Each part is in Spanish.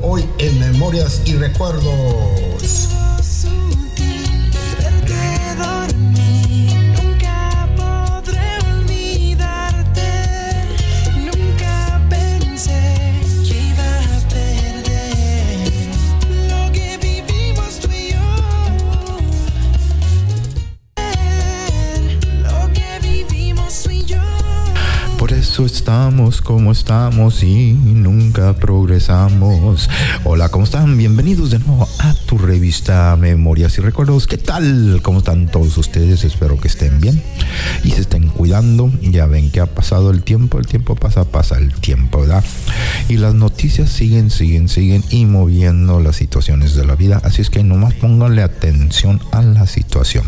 hoy en Memorias y Recuerdos. Como estamos y nunca progresamos. Hola, ¿cómo están? Bienvenidos de nuevo a tu revista Memorias y Recuerdos. ¿Qué tal? ¿Cómo están todos ustedes? Espero que estén bien y se estén cuidando. Ya ven que ha pasado el tiempo, el tiempo pasa, pasa el tiempo, ¿verdad? Y las noticias siguen, siguen, siguen y moviendo las situaciones de la vida. Así es que nomás pónganle atención a la situación.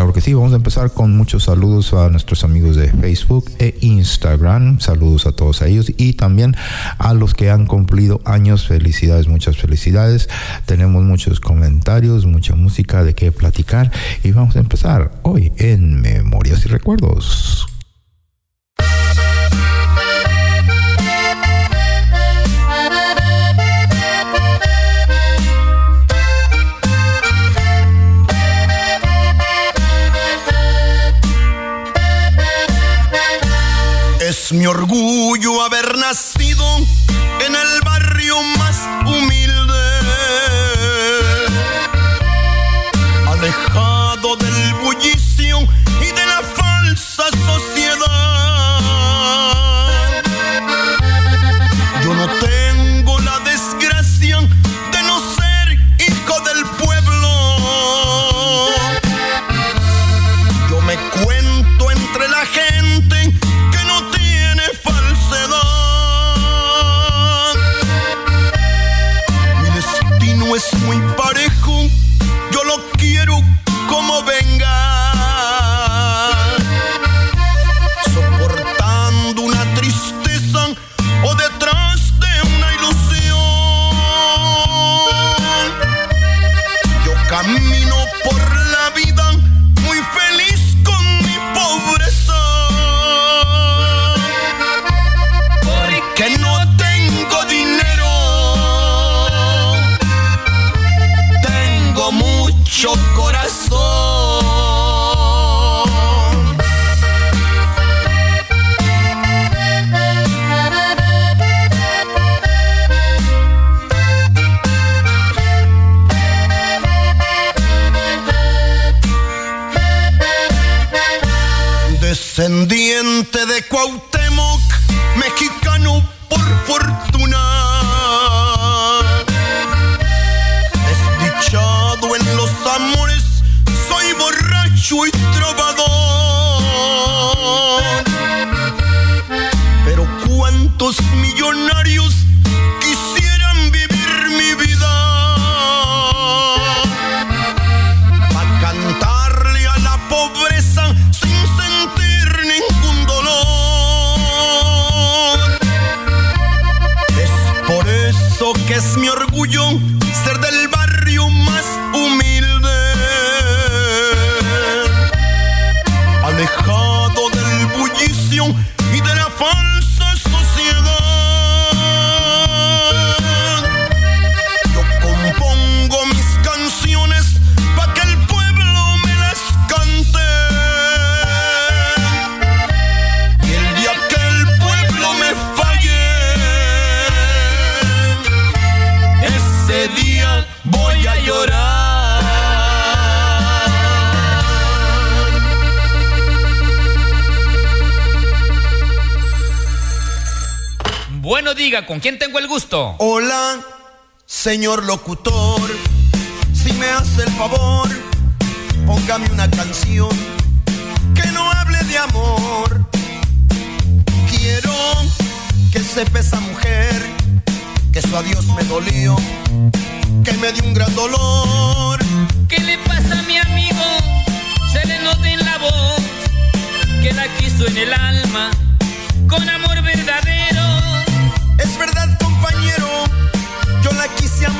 Claro que sí, vamos a empezar con muchos saludos a nuestros amigos de Facebook e Instagram. Saludos a todos ellos y también a los que han cumplido años. Felicidades, muchas felicidades. Tenemos muchos comentarios, mucha música de qué platicar y vamos a empezar hoy en Memorias y Recuerdos. Mi orgullo haber nacido en el barrio señor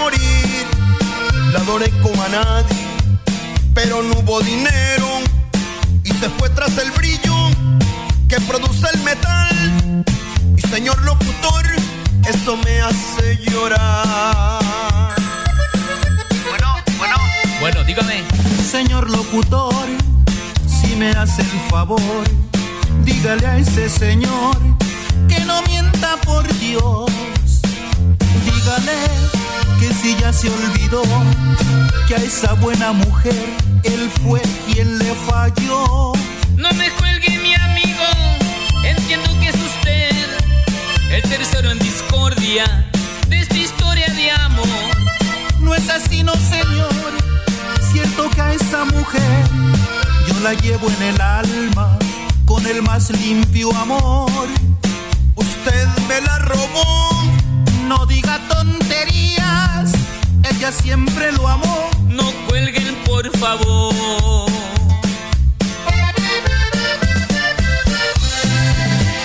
morir, la adoré como a nadie, pero no hubo dinero y se fue tras el brillo que produce el metal. Y señor locutor, eso me hace llorar. Bueno, bueno. Bueno, dígame. Señor locutor, si me hace el favor, dígale a ese señor que no mienta por Dios. Dígale que si ya se olvidó que a esa buena mujer él fue quien le falló. No me cuelgue mi amigo, entiendo que es usted el tercero en discordia de esta historia de amor. No es así, no señor, cierto que a esa mujer yo la llevo en el alma con el más limpio amor. Usted me la robó. No diga tonterías, ella siempre lo amó. No cuelguen, por favor.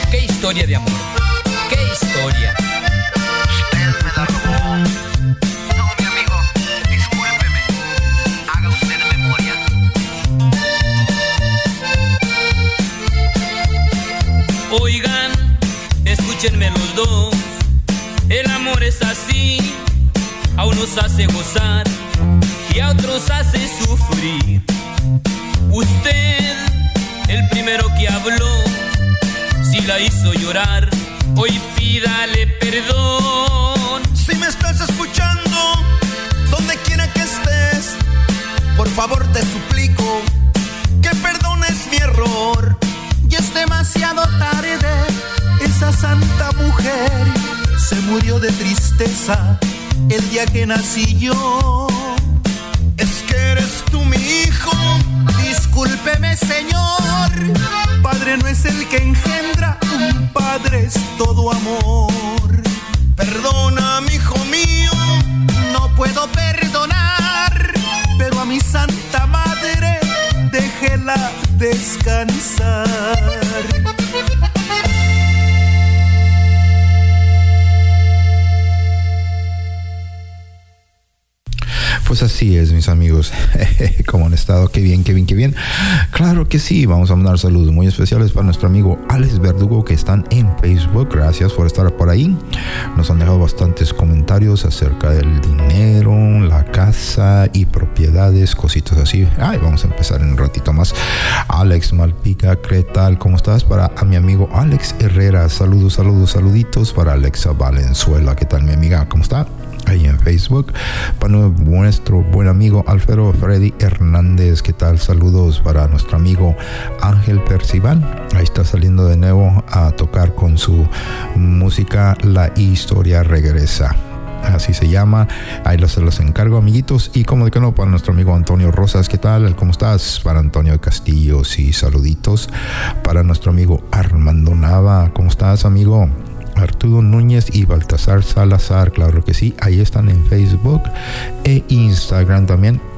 ¿Qué historia de amor? ¿Qué historia? Usted me la robó. No, mi amigo, discúlpeme. Haga usted memoria. Oigan, escúchenme los dos. El amor es así, a unos hace gozar y a otros hace sufrir. Usted, el primero que habló, si la hizo llorar, hoy pídale perdón. Si me estás escuchando, donde quiera que estés, por favor te suplico que perdones mi error. Y es demasiado tarde, esa santa mujer se murió de tristeza el día que nací yo. Es que eres tú mi hijo. Discúlpeme, señor. Padre no es el que engendra, un padre es todo amor. Perdona, hijo mío. No puedo perdonar, pero a mi santa madre déjela descansar. Pues así es, mis amigos. ¿Cómo han estado? Qué bien, qué bien, qué bien. Claro que sí. Vamos a mandar saludos muy especiales para nuestro amigo Alex Verdugo que están en Facebook. Gracias por estar por ahí. Nos han dejado bastantes comentarios acerca del dinero, la casa y propiedades, cositas así. Ay, vamos a empezar en un ratito más. Alex Malpica, ¿qué tal? ¿Cómo estás? Para mi amigo Alex Herrera. Saludos, saludos, saluditos para Alexa Valenzuela. ¿Qué tal, mi amiga? ¿Cómo está? Ahí en Facebook. Para nuestro buen amigo Alfredo Freddy Hernández, ¿qué tal? Saludos para nuestro amigo Ángel Percival. Ahí está saliendo de nuevo a tocar con su música La historia regresa. Así se llama. Ahí los, los encargo, amiguitos. Y como de que no, para nuestro amigo Antonio Rosas, ¿qué tal? ¿Cómo estás? Para Antonio Castillo, sí, saluditos. Para nuestro amigo Armando Nava, ¿cómo estás, amigo? Arturo Núñez y Baltasar Salazar, claro que sí, ahí están en Facebook e Instagram también.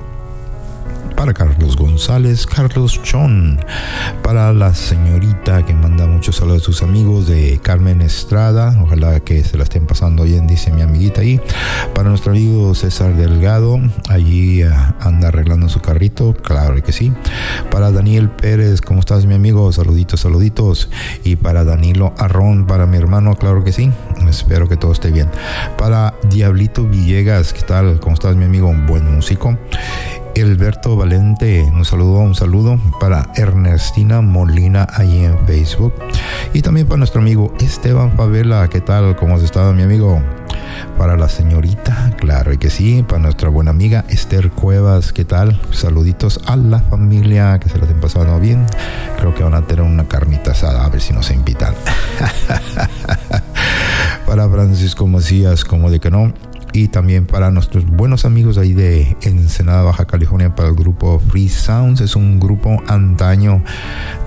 Para Carlos González, Carlos Chon. Para la señorita que manda muchos saludos a sus amigos de Carmen Estrada. Ojalá que se la estén pasando bien, dice mi amiguita ahí. Para nuestro amigo César Delgado, allí uh, anda arreglando su carrito, claro que sí. Para Daniel Pérez, ¿cómo estás mi amigo? Saluditos, saluditos. Y para Danilo Arrón, para mi hermano, claro que sí. Espero que todo esté bien. Para Diablito Villegas, ¿qué tal? ¿Cómo estás mi amigo? Buen músico. Alberto Valente, un saludo, un saludo para Ernestina Molina ahí en Facebook y también para nuestro amigo Esteban Favela, ¿qué tal? ¿Cómo has estado mi amigo? Para la señorita, claro y que sí, para nuestra buena amiga Esther Cuevas, ¿qué tal? Saluditos a la familia, que se la estén pasando bien. Creo que van a tener una carnita asada, a ver si nos invitan. para Francisco Macías, como de que no, y también para nuestros buenos amigos ahí de Ensenada, Baja California, para el grupo Free Sounds. Es un grupo antaño,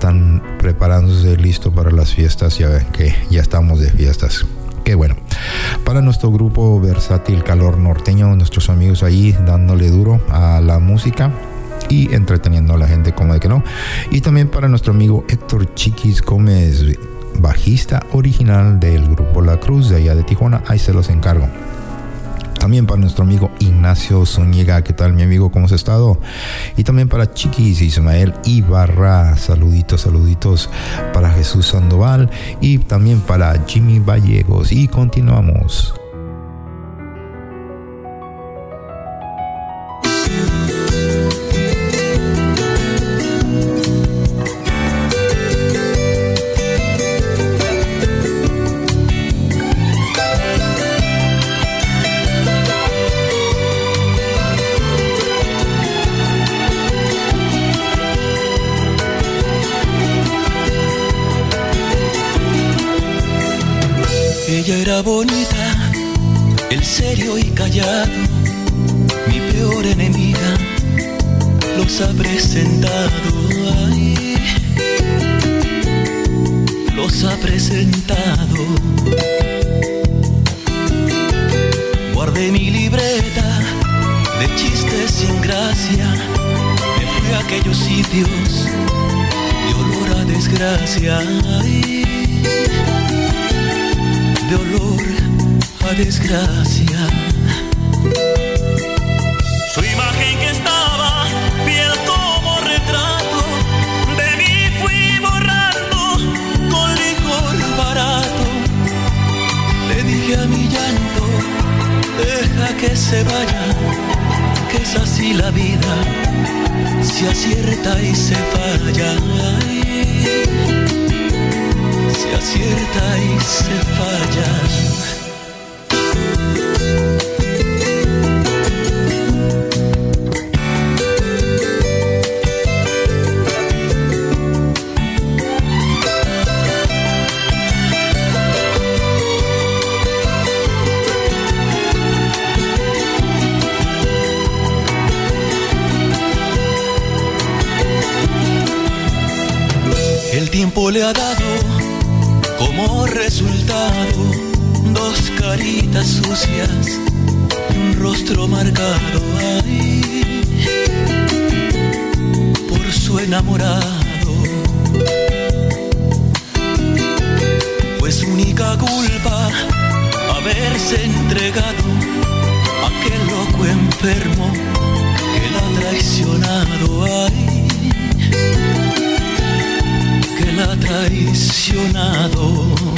tan preparándose listo para las fiestas. Ya ven que ya estamos de fiestas. Qué bueno. Para nuestro grupo versátil Calor Norteño, nuestros amigos ahí dándole duro a la música y entreteniendo a la gente como de que no. Y también para nuestro amigo Héctor Chiquis Gómez, bajista original del grupo La Cruz de allá de Tijuana. Ahí se los encargo. También para nuestro amigo Ignacio Zúñiga. ¿Qué tal, mi amigo? ¿Cómo has estado? Y también para Chiquis Ismael Ibarra. Saluditos, saluditos para Jesús Sandoval y también para Jimmy Vallegos. Y continuamos. Era bonita, el serio y callado, mi peor enemiga, los ha presentado. Ay, los ha presentado. Guardé mi libreta de chistes sin gracia, me fui a aquellos sitios de olor a desgracia. Ay, de olor a desgracia. Su imagen que estaba fiel como retrato, de mí fui borrando con licor barato. Le dije a mi llanto, deja que se vaya, que es así la vida, se acierta y se falla se acierta y se falla. El tiempo le ha dado resultado dos caritas sucias un rostro marcado ahí por su enamorado. Pues única culpa haberse entregado a aquel loco enfermo que la ha traicionado ahí que la ha traicionado.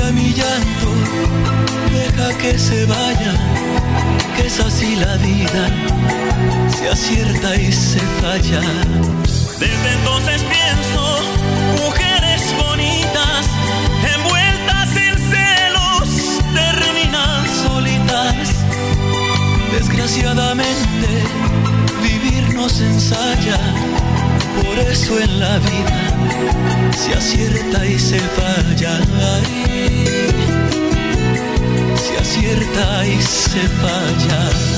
a mi llanto, deja que se vaya, que es así la vida, se acierta y se falla. Desde entonces pienso, mujeres bonitas, envueltas en celos, terminan solitas. Desgraciadamente, vivir nos ensaya por eso en la vida se acierta y se falla. Ay, se acierta y se falla.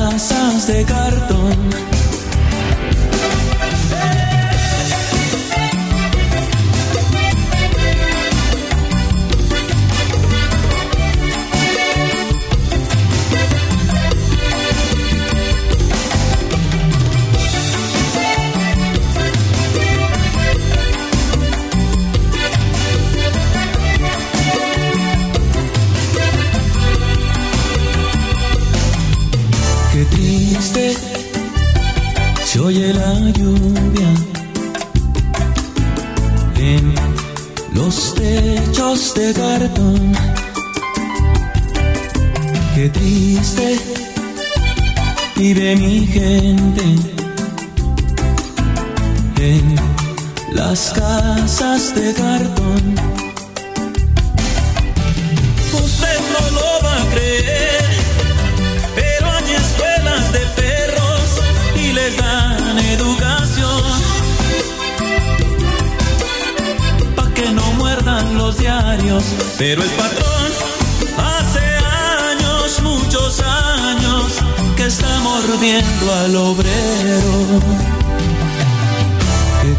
Casas de cartón. Casas de cartón. Usted no lo va a creer pero hay escuelas de perros y les dan educación. Pa' que no muerdan los diarios, pero el patrón hace años, muchos años, que está mordiendo al obrero.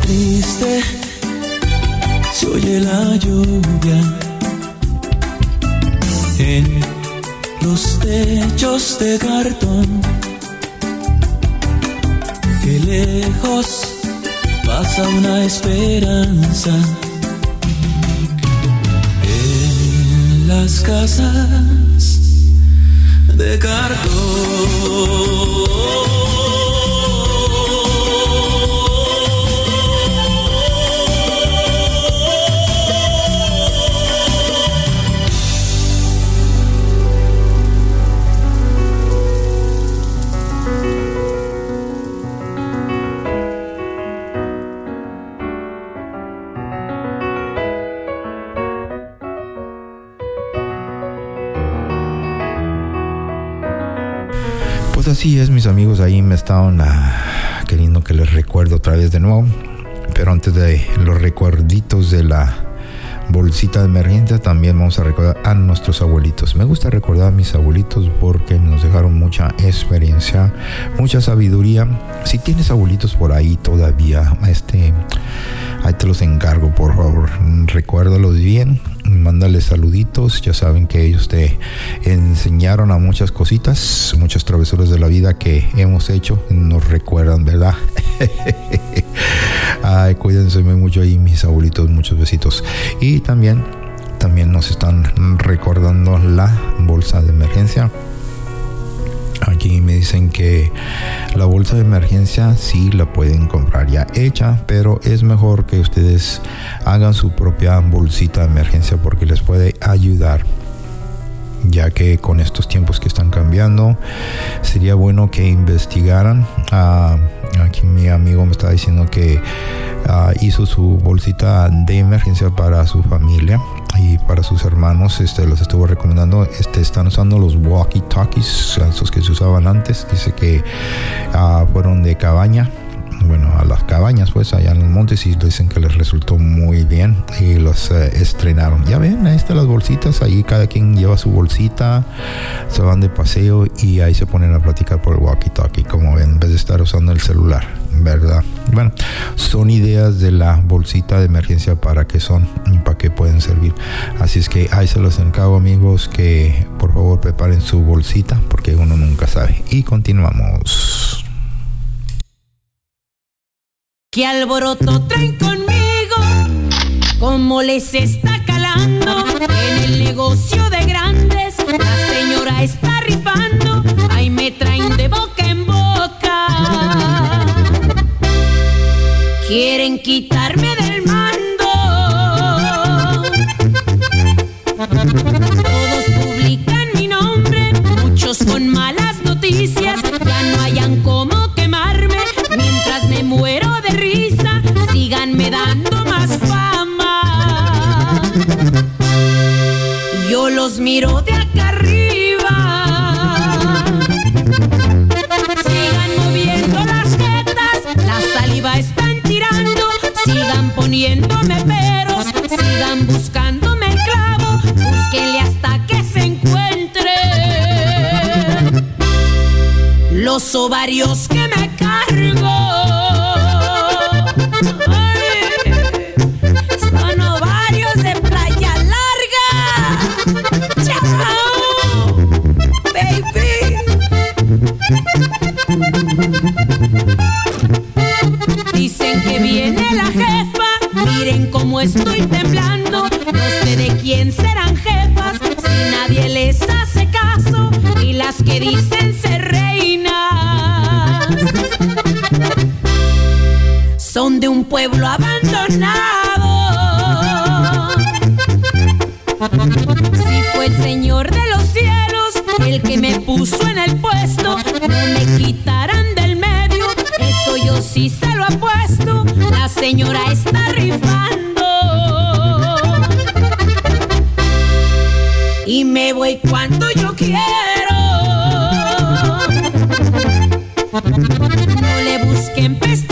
Triste la lluvia en los techos de cartón. Que lejos pasa una esperanza en las casas de cartón. Mis amigos, ahí me estaban ah, queriendo que les recuerdo otra vez de nuevo. Pero antes de los recuerditos de la bolsita de emergencia, también vamos a recordar a nuestros abuelitos. Me gusta recordar a mis abuelitos porque nos dejaron mucha experiencia, mucha sabiduría. Si tienes abuelitos por ahí todavía, este, ahí te los encargo, por favor. Recuérdalos bien, mándales saluditos. Ya saben que ellos te enseñaron a muchas cositas, muchas travesuras de la vida que hemos hecho. Nos recuerdan, ¿verdad? Ay, cuídense mucho ahí, mis abuelitos. Muchos besitos. Y también, también nos están recordando la bolsa de emergencia. Aquí me dicen que la bolsa de emergencia sí la pueden comprar ya hecha, pero es mejor que ustedes hagan su propia bolsita de emergencia porque les puede ayudar ya que con estos tiempos que están cambiando sería bueno que investigaran. Ah, aquí mi amigo me está diciendo que ah, hizo su bolsita de emergencia para su familia y para sus hermanos. Este los estuvo recomendando. Este están usando los walkie talkies esos que se usaban antes. Dice que ah, fueron de cabaña bueno, a las cabañas, pues allá en los montes, y dicen que les resultó muy bien y los eh, estrenaron. Ya ven, ahí están las bolsitas, ahí cada quien lleva su bolsita, se van de paseo y ahí se ponen a platicar por el walkie-talkie, como ven, en vez de estar usando el celular, ¿verdad? Bueno, son ideas de la bolsita de emergencia para que son, para que pueden servir. Así es que ahí se los encargo amigos que por favor preparen su bolsita porque uno nunca sabe. Y continuamos. ¿Qué alboroto traen conmigo? ¿Cómo les está calando? En el negocio de grandes, la señora está Quieren quitarme del mando. Todos publican mi nombre, muchos con malas noticias. Ya no hayan cómo quemarme mientras me muero de risa. Síganme dando más fama. Yo los miro de acá arriba. Sigan poniéndome peros, sigan buscándome el clavo. Búsquenle hasta que se encuentre los ovarios que me cargo. Son ovarios de playa larga. Chao, baby. Que viene la jefa, miren cómo estoy temblando. No sé de quién serán jefas, si nadie les hace caso, y las que dicen ser reinas son de un pueblo abandonado. Si fue el Señor de los cielos el que me puso en el puesto, no me quitarán medio, sí se lo apuesto. La señora está rifando. Y me voy cuando yo quiero. No le busquen peste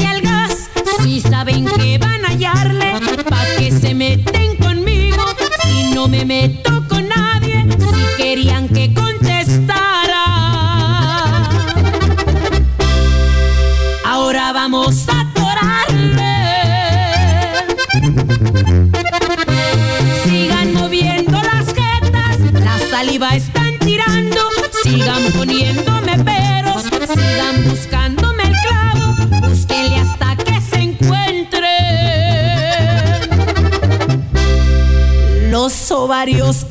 ovarios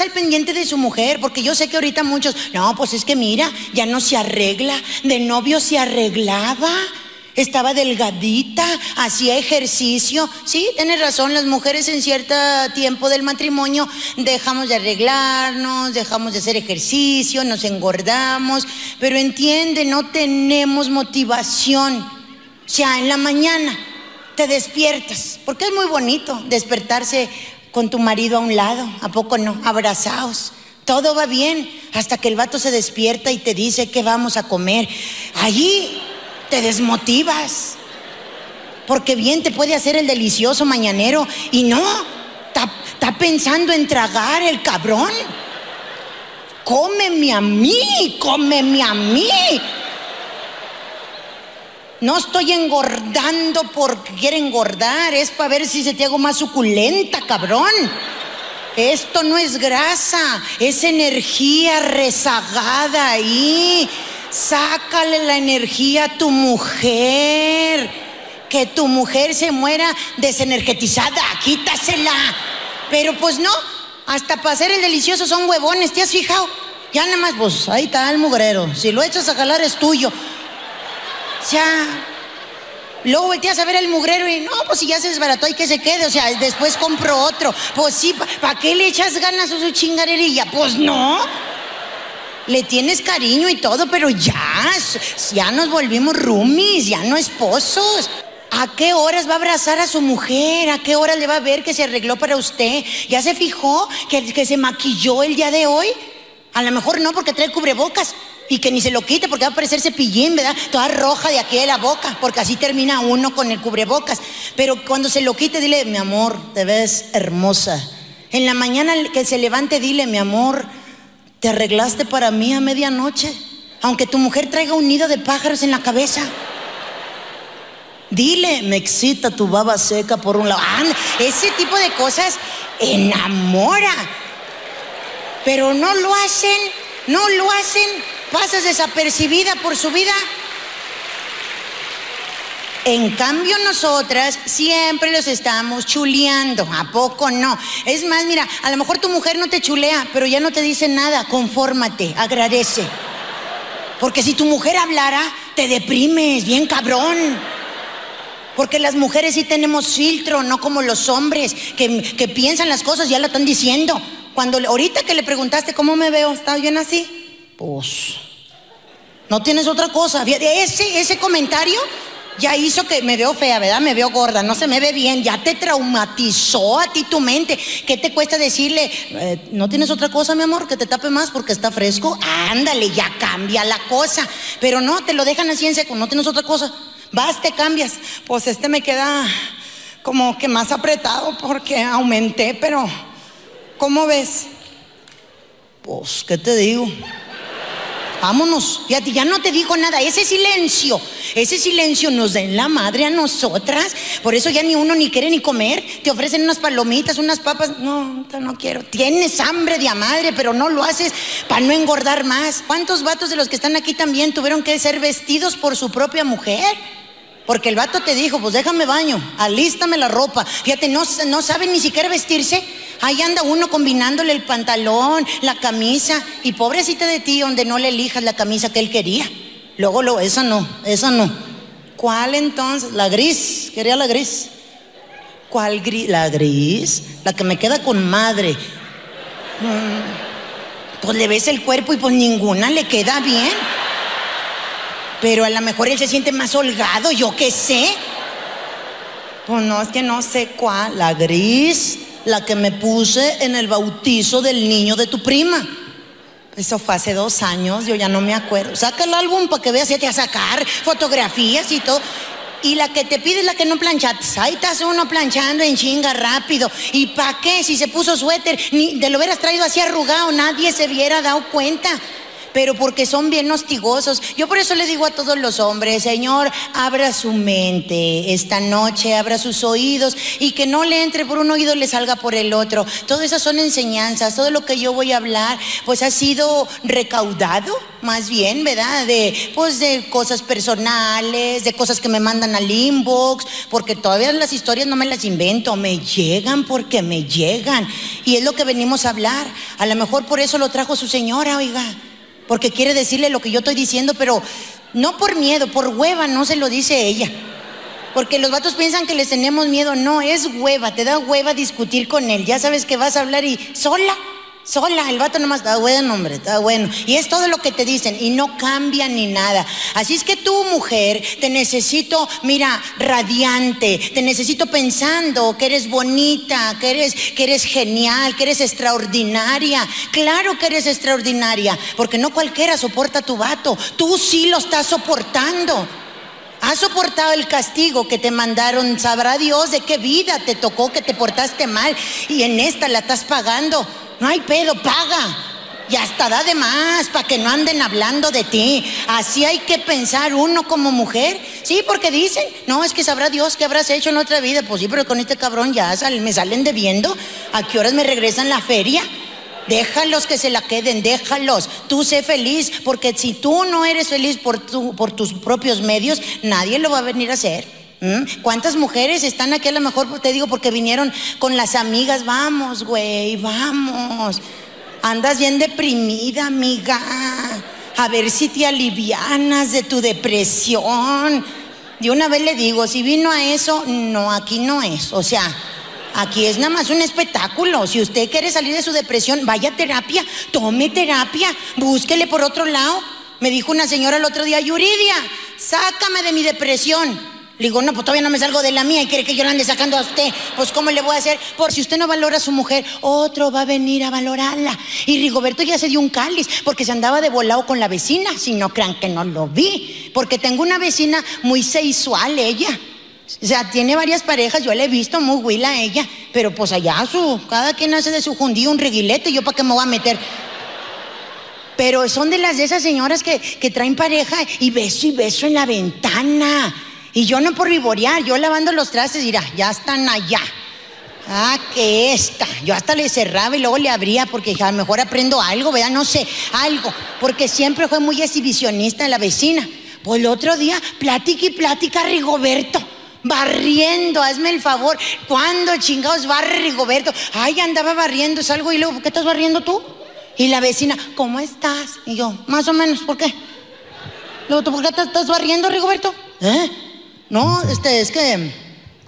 al pendiente de su mujer, porque yo sé que ahorita muchos, no, pues es que mira, ya no se arregla, de novio se arreglaba. Estaba delgadita, hacía ejercicio. Sí, tienes razón, las mujeres en cierto tiempo del matrimonio dejamos de arreglarnos, dejamos de hacer ejercicio, nos engordamos, pero entiende, no tenemos motivación. O sea, en la mañana te despiertas, porque es muy bonito despertarse con tu marido a un lado, ¿a poco no? Abrazados. Todo va bien hasta que el vato se despierta y te dice que vamos a comer. Allí te desmotivas. Porque bien te puede hacer el delicioso mañanero y no, está pensando en tragar el cabrón. Cómeme a mí, cómeme a mí. No estoy engordando porque quiere engordar, es para ver si se te hago más suculenta, cabrón. Esto no es grasa, es energía rezagada ahí. Sácale la energía a tu mujer. Que tu mujer se muera desenergetizada, quítasela. Pero pues no, hasta para hacer el delicioso son huevones, ¿te has fijado? Ya nada más, pues ahí está el mugrero. Si lo echas a jalar es tuyo. Ya. Luego volteas a ver el mugrero y no, pues si ya se desbarató hay que se quede, o sea, después compro otro. Pues sí, ¿para qué le echas ganas a su chingaderilla? Pues no. Le tienes cariño y todo, pero ya, ya nos volvimos roomies, ya no esposos. ¿A qué horas va a abrazar a su mujer? ¿A qué horas le va a ver que se arregló para usted? ¿Ya se fijó que, que se maquilló el día de hoy? A lo mejor no porque trae cubrebocas y que ni se lo quite porque va a parecer cepillín, ¿verdad? Toda roja de aquí de la boca, porque así termina uno con el cubrebocas. Pero cuando se lo quite, dile, mi amor, te ves hermosa. En la mañana que se levante, dile, mi amor, te arreglaste para mí a medianoche, aunque tu mujer traiga un nido de pájaros en la cabeza. Dile, me excita tu baba seca por un lado. Ah, ese tipo de cosas enamora. Pero no lo hacen, no lo hacen. Pasas desapercibida por su vida. En cambio nosotras siempre los estamos chuleando, ¿a poco no? Es más, mira, a lo mejor tu mujer no te chulea, pero ya no te dice nada, confórmate, agradece. Porque si tu mujer hablara, te deprimes, bien cabrón. Porque las mujeres sí tenemos filtro, no como los hombres, que, que piensan las cosas, ya lo están diciendo. Cuando ahorita que le preguntaste cómo me veo, ¿está bien así? Pues, no tienes otra cosa. Ese, ese comentario ya hizo que me veo fea, ¿verdad? Me veo gorda, no se me ve bien, ya te traumatizó a ti tu mente. ¿Qué te cuesta decirle, eh, no tienes otra cosa, mi amor, que te tape más porque está fresco? Ándale, ya cambia la cosa. Pero no, te lo dejan así en seco, no tienes otra cosa. Vas, te cambias. Pues este me queda como que más apretado porque aumenté, pero ¿cómo ves? Pues, ¿qué te digo? Vámonos, fíjate, ya no te digo nada. Ese silencio, ese silencio nos da en la madre a nosotras. Por eso ya ni uno ni quiere ni comer. Te ofrecen unas palomitas, unas papas. No, no quiero. Tienes hambre de a madre, pero no lo haces para no engordar más. ¿Cuántos vatos de los que están aquí también tuvieron que ser vestidos por su propia mujer? Porque el vato te dijo, pues déjame baño, alístame la ropa. Fíjate, no, no saben ni siquiera vestirse. Ahí anda uno combinándole el pantalón, la camisa, y pobrecita de ti donde no le elijas la camisa que él quería. Luego, luego, esa no, esa no. ¿Cuál entonces? La gris, quería la gris. ¿Cuál gris? La gris, la que me queda con madre. Mm, Pues le ves el cuerpo y pues ninguna le queda bien. Pero a lo mejor él se siente más holgado, yo qué sé. Pues no, es que no sé cuál. La gris, la que me puse en el bautizo del niño de tu prima. Eso fue hace dos años, yo ya no me acuerdo. Saca el álbum para que veas, ya te a sacar fotografías y todo. Y la que te pide es la que no planchaste. Ahí estás uno planchando en chinga rápido. ¿Y para qué? Si se puso suéter, ni de lo hubieras traído así arrugado, nadie se hubiera dado cuenta pero porque son bien hostigosos. Yo por eso le digo a todos los hombres, Señor, abra su mente esta noche, abra sus oídos y que no le entre por un oído le salga por el otro. Todas esas son enseñanzas, todo lo que yo voy a hablar, pues ha sido recaudado, más bien, ¿verdad? De, pues de cosas personales, de cosas que me mandan al inbox, porque todavía las historias no me las invento, me llegan porque me llegan. Y es lo que venimos a hablar. A lo mejor por eso lo trajo su señora, oiga porque quiere decirle lo que yo estoy diciendo, pero no por miedo, por hueva no se lo dice ella. Porque los vatos piensan que les tenemos miedo, no, es hueva, te da hueva discutir con él, ya sabes que vas a hablar y sola, sola, el vato nomás está bueno, hombre, está bueno. Y es todo lo que te dicen y no cambia ni nada. Así es que tú, mujer, te necesito, mira, radiante, te necesito pensando que eres bonita, que eres, que eres genial, que eres extraordinaria. Claro que eres extraordinaria, porque no cualquiera soporta tu vato, tú sí lo estás soportando. Has soportado el castigo que te mandaron, sabrá Dios de qué vida te tocó que te portaste mal y en esta la estás pagando. No hay pedo, paga. Y hasta da de más para que no anden hablando de ti. Así hay que pensar uno como mujer. Sí, porque dicen, no, es que sabrá Dios qué habrás hecho en otra vida. Pues sí, pero con este cabrón ya me salen debiendo. ¿A qué horas me regresan la feria? Déjalos que se la queden, déjalos. Tú sé feliz, porque si tú no eres feliz por, tu- por tus propios medios, nadie lo va a venir a hacer. ¿Mm? ¿Cuántas mujeres están aquí? A lo mejor te digo porque vinieron con las amigas. Vamos, güey, vamos. Andas bien deprimida, amiga. A ver si te alivianas de tu depresión. De una vez le digo, si vino a eso, no, aquí no es. O sea, Aquí es nada más un espectáculo. Si usted quiere salir de su depresión, vaya a terapia, tome terapia, búsquele por otro lado. Me dijo una señora el otro día, Yuridia, sácame de mi depresión. Le digo, no, pues todavía no me salgo de la mía y quiere que yo la ande sacando a usted. Pues, ¿cómo le voy a hacer? Por si usted no valora a su mujer, otro va a venir a valorarla. Y Rigoberto ya se dio un cáliz porque se andaba de volado con la vecina. Si no crean que no lo vi. Porque tengo una vecina muy sexual, ella. O sea, tiene varias parejas, yo la he visto muy huila a ella, pero pues allá su, cada quien hace de su jundío un reguilete, yo para qué me voy a meter. Pero son de las de esas señoras que, que traen pareja y beso y beso en la ventana. Y yo no por vivorear, yo lavando los trastes, mira, ya están allá. Ah, que esta. Yo hasta le cerraba y luego le abría porque a lo mejor aprendo algo, ¿verdad? No sé, algo. Porque siempre fue muy exhibicionista la vecina. Pues el otro día, plática y plática, Rigoberto. Barriendo, hazme el favor. ¿Cuándo chingados barre Rigoberto? Ay, andaba barriendo, salgo y luego, ¿por qué estás barriendo tú? Y la vecina, ¿cómo estás? Y yo, más o menos, ¿por qué? Luego, ¿tú por qué te estás barriendo, Rigoberto? ¿Eh? No, este, es que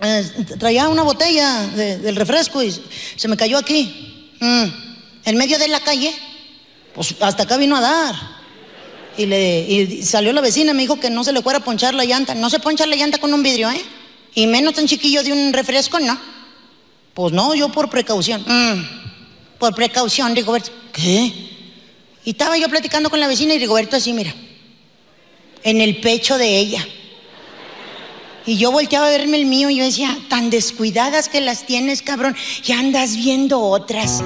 eh, traía una botella de- del refresco y se me cayó aquí, mm, en medio de la calle. Pues hasta acá vino a dar. Y, le, y salió la vecina me dijo que no se le fuera ponchar la llanta. No se poncha la llanta con un vidrio, ¿eh? Y menos tan chiquillo de un refresco, no. Pues no, yo por precaución. Mm, por precaución, Rigoberto. ¿Qué? Y estaba yo platicando con la vecina y Rigoberto así, mira, en el pecho de ella. Y yo volteaba a verme el mío y yo decía, tan descuidadas que las tienes, cabrón, y andas viendo otras.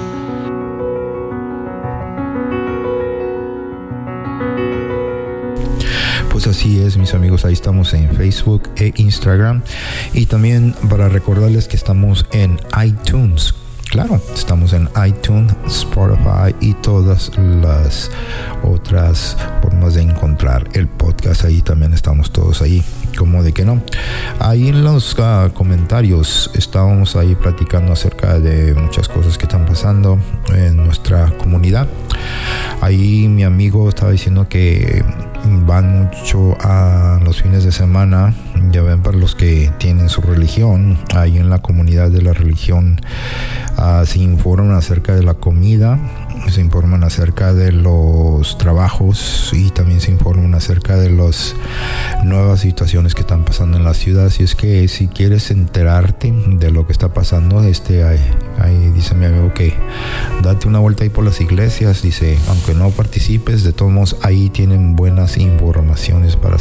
Pues así es, mis amigos, ahí estamos en Facebook e Instagram. Y también para recordarles que estamos en iTunes. Claro, estamos en iTunes, Spotify y todas las otras formas de encontrar el podcast. Ahí también estamos todos ahí. Como de que no. Ahí en los uh, comentarios estábamos ahí platicando acerca de muchas cosas que están pasando en nuestra comunidad. Ahí mi amigo estaba diciendo que van mucho a los fines de semana, ya ven para los que tienen su religión, ahí en la comunidad de la religión uh, se informan acerca de la comida, se informan acerca de los trabajos y también se informan acerca de las nuevas situaciones que están pasando en la ciudad. Así es que si quieres enterarte de lo que está pasando, este ahí, ahí dice mi amigo que date una vuelta ahí por las iglesias. Dice, aunque no participes, de todos modos ahí tienen buenas informaciones para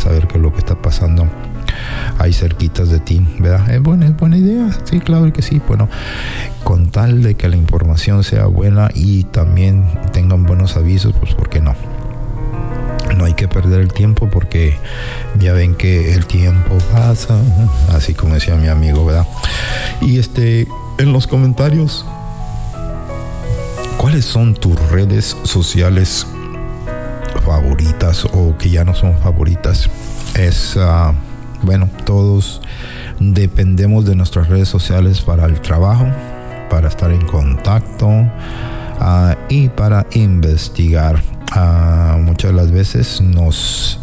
ti, ¿verdad? Es buena, es buena idea, sí, claro que sí. Bueno, con tal de que la información sea buena y también tengan buenos avisos, pues ¿por qué no? No hay que perder el tiempo porque ya ven que el tiempo pasa, así como decía mi amigo, ¿verdad? Y este, en los comentarios, ¿cuáles son tus redes sociales favoritas o que ya no son favoritas? Es... Uh, bueno, todos dependemos de nuestras redes sociales para el trabajo, para estar en contacto uh, y para investigar. Uh, muchas de las veces nos,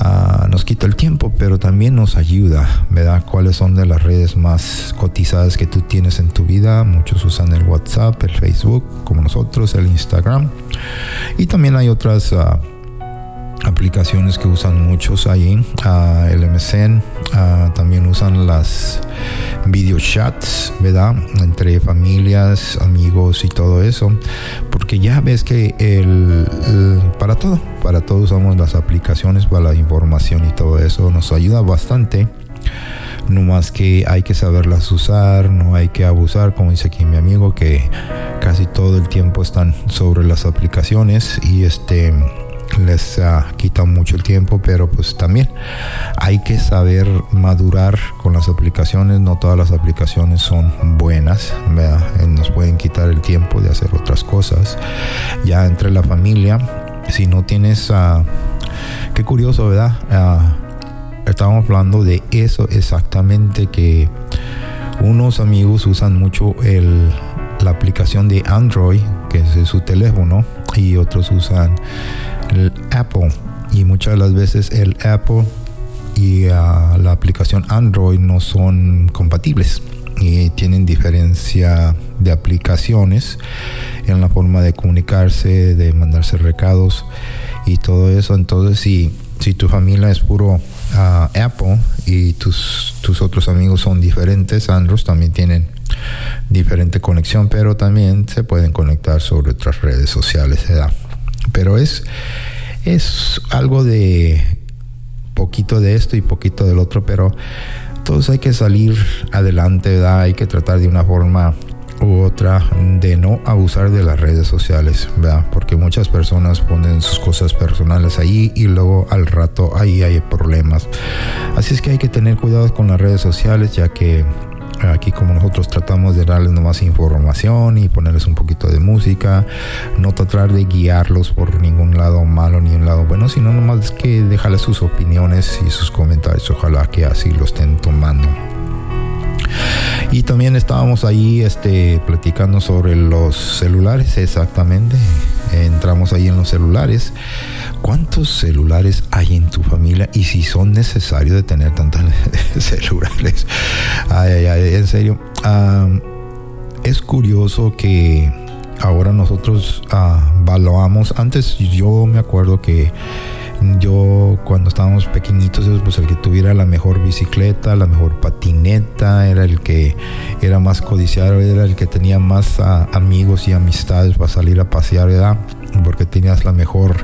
uh, nos quita el tiempo, pero también nos ayuda, ¿verdad? ¿Cuáles son de las redes más cotizadas que tú tienes en tu vida? Muchos usan el WhatsApp, el Facebook, como nosotros, el Instagram. Y también hay otras aplicaciones que usan muchos ahí, el MSN, también usan las video chats, ¿verdad? Entre familias, amigos y todo eso, porque ya ves que el, el, para todo, para todo usamos las aplicaciones para la información y todo eso, nos ayuda bastante. No más que hay que saberlas usar, no hay que abusar, como dice aquí mi amigo, que casi todo el tiempo están sobre las aplicaciones y este les uh, quita mucho el tiempo, pero pues también hay que saber madurar con las aplicaciones. No todas las aplicaciones son buenas, ¿verdad? nos pueden quitar el tiempo de hacer otras cosas. Ya entre la familia, si no tienes, uh, qué curioso, ¿verdad? Uh, estábamos hablando de eso exactamente que unos amigos usan mucho el, la aplicación de Android, que es su teléfono, y otros usan el Apple y muchas de las veces el Apple y uh, la aplicación Android no son compatibles y tienen diferencia de aplicaciones en la forma de comunicarse, de mandarse recados y todo eso. Entonces, si, si tu familia es puro uh, Apple y tus, tus otros amigos son diferentes, Android también tienen diferente conexión, pero también se pueden conectar sobre otras redes sociales. ¿verdad? Pero es, es algo de poquito de esto y poquito del otro, pero todos hay que salir adelante, ¿verdad? hay que tratar de una forma u otra de no abusar de las redes sociales, ¿verdad? Porque muchas personas ponen sus cosas personales ahí y luego al rato ahí hay problemas. Así es que hay que tener cuidado con las redes sociales ya que aquí como nosotros tratamos de darles nomás información y ponerles un poquito de música, no tratar de guiarlos por ningún lado malo ni un lado bueno, sino nomás que dejarles sus opiniones y sus comentarios, ojalá que así lo estén tomando. Y también estábamos ahí este, platicando sobre los celulares, exactamente. Entramos ahí en los celulares. ¿Cuántos celulares hay en tu familia? Y si son necesarios de tener tantos celulares. Ay, ay, ay, en serio. Um, es curioso que ahora nosotros uh, valuamos. Antes yo me acuerdo que yo cuando estábamos pequeñitos, pues el que tuviera la mejor bicicleta, la mejor patineta, era el que era más codiciado, era el que tenía más amigos y amistades para salir a pasear, ¿verdad? Porque tenías la mejor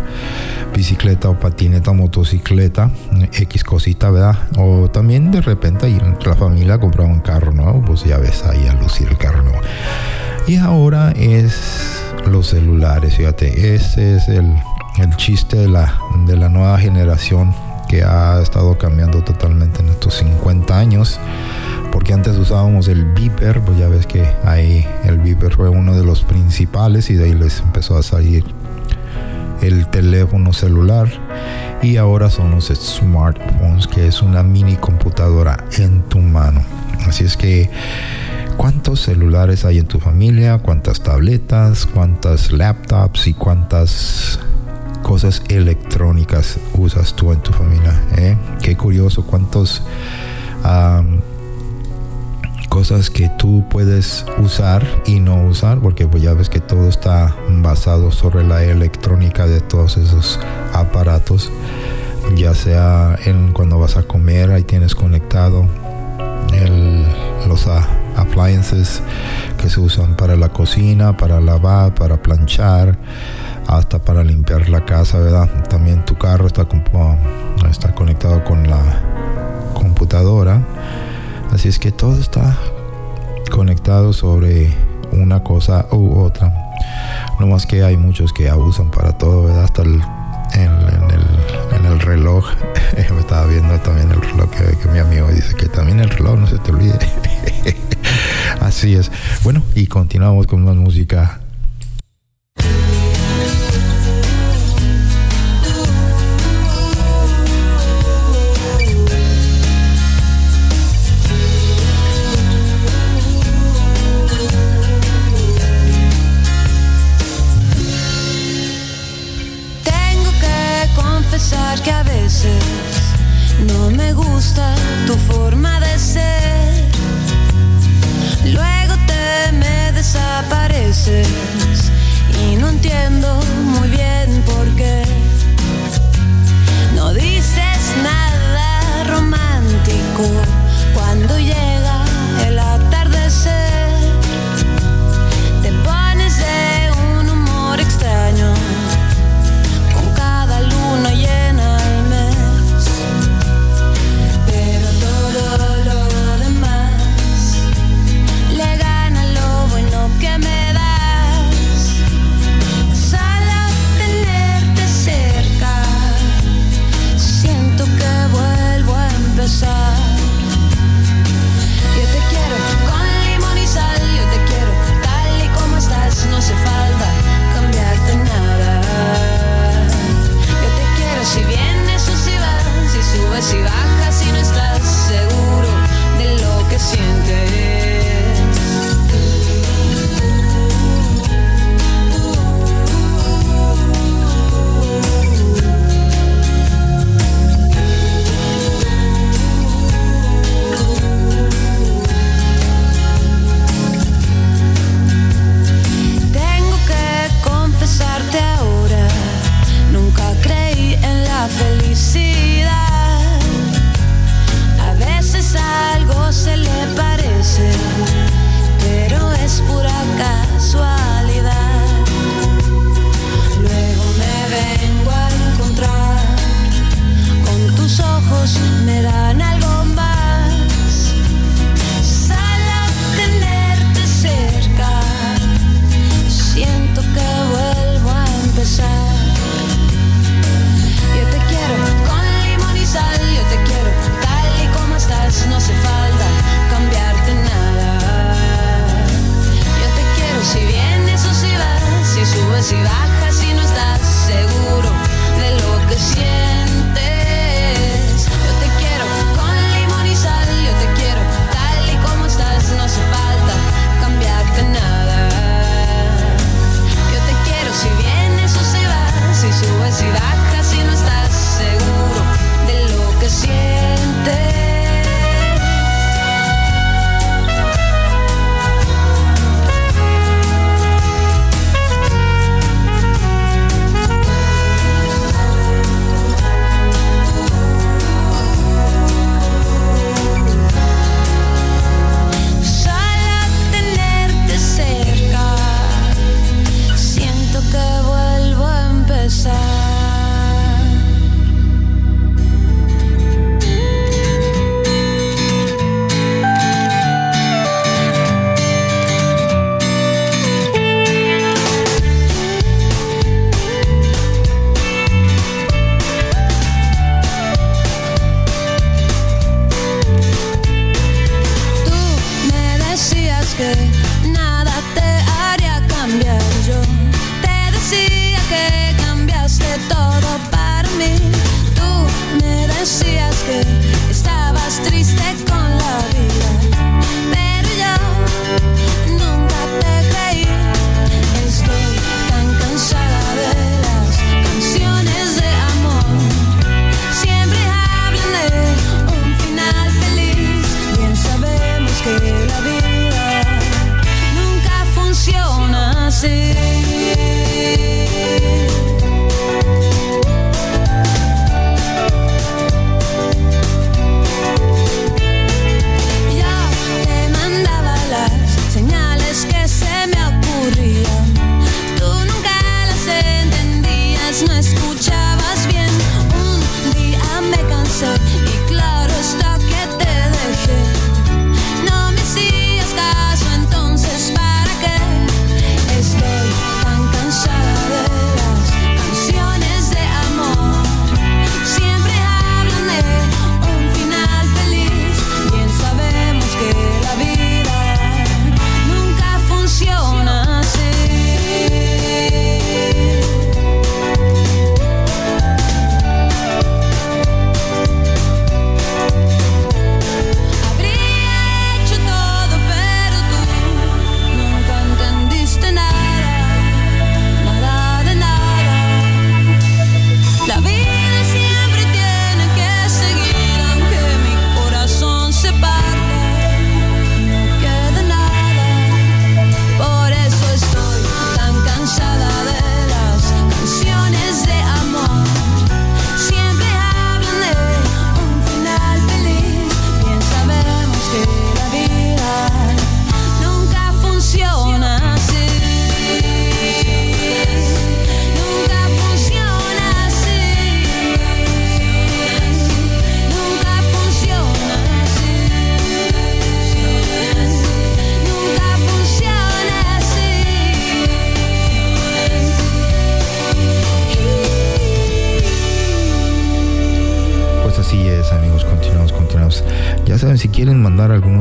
bicicleta o patineta motocicleta, X cosita, ¿verdad? O también de repente ahí la familia compraba un carro nuevo, pues ya ves ahí a lucir el carro nuevo. Y ahora es los celulares, fíjate, ese es el, el chiste de la, de la nueva generación que ha estado cambiando totalmente en estos 50 años porque antes usábamos el beeper, pues ya ves que ahí el beeper fue uno de los principales y de ahí les empezó a salir el teléfono celular y ahora son los smartphones que es una mini computadora en tu mano. Así es que cuántos celulares hay en tu familia cuántas tabletas cuántas laptops y cuántas cosas electrónicas usas tú en tu familia ¿eh? qué curioso cuántos cosas que tú puedes usar y no usar, porque pues ya ves que todo está basado sobre la electrónica de todos esos aparatos, ya sea en cuando vas a comer, ahí tienes conectado los appliances que se usan para la cocina, para lavar, para planchar, hasta para limpiar la casa, ¿verdad? También tu carro está, está conectado con la computadora Así es que todo está conectado sobre una cosa u otra. No más que hay muchos que abusan para todo, ¿verdad? Hasta el, en, el, el reloj. Me estaba viendo también el reloj que, que, mi amigo dice que también el reloj no se te olvide. Así es. Bueno, y continuamos con más música No me gusta tu forma de ser. Luego te me desapareces y no entiendo muy bien por qué. No dices nada romántico cuando llegas.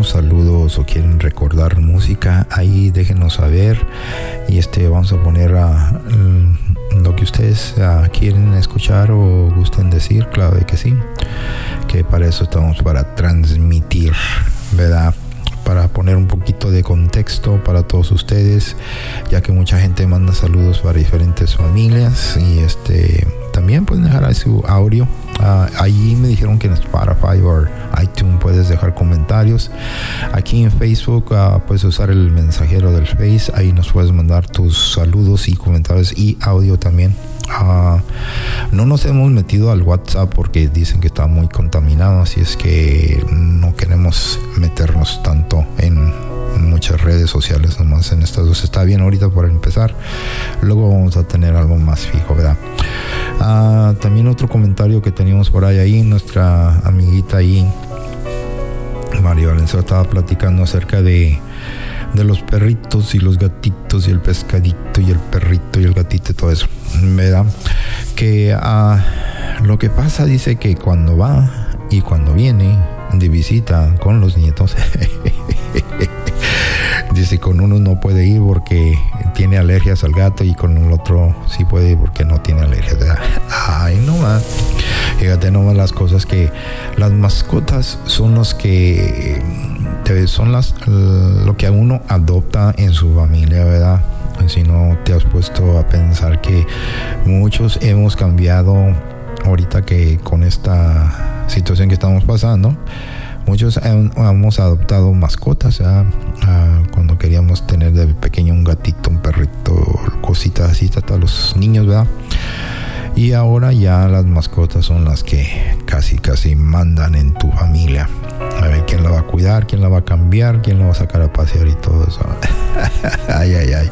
Saludos o quieren recordar música, ahí déjenos saber y este vamos a poner mm, lo que ustedes ah, quieren escuchar o gusten decir, claro que sí, que para eso estamos para transmitir, ¿verdad? para poner un poquito de contexto para todos ustedes, ya que mucha gente manda saludos para diferentes familias y este también pueden dejar su audio. Uh, allí me dijeron que en Spotify o iTunes puedes dejar comentarios. Aquí en Facebook uh, puedes usar el mensajero del Face. Ahí nos puedes mandar tus saludos y comentarios y audio también. Uh, no nos hemos metido al WhatsApp porque dicen que está muy contaminado, así es que no queremos meternos tanto en muchas redes sociales, nomás en estas dos está bien ahorita por empezar. Luego vamos a tener algo más fijo, ¿verdad? Uh, también otro comentario que teníamos por ahí, ahí nuestra amiguita ahí, María Valenzuela, estaba platicando acerca de de los perritos y los gatitos y el pescadito y el perrito y el gatito y todo eso. ¿Verdad? Que uh, lo que pasa dice que cuando va y cuando viene de visita con los nietos, dice con uno no puede ir porque tiene alergias al gato y con el otro sí puede ir porque no tiene alergias. Ay, no más. Fíjate nomás las cosas que las mascotas son los que son las lo que a uno adopta en su familia, ¿verdad? Si no te has puesto a pensar que muchos hemos cambiado ahorita que con esta situación que estamos pasando, muchos hemos adoptado mascotas. Ah, cuando queríamos tener de pequeño un gatito, un perrito, cositas así, hasta los niños, ¿verdad? Y ahora ya las mascotas son las que casi, casi mandan en tu familia. A ver quién la va a cuidar, quién la va a cambiar, quién la va a sacar a pasear y todo eso. ay, ay, ay.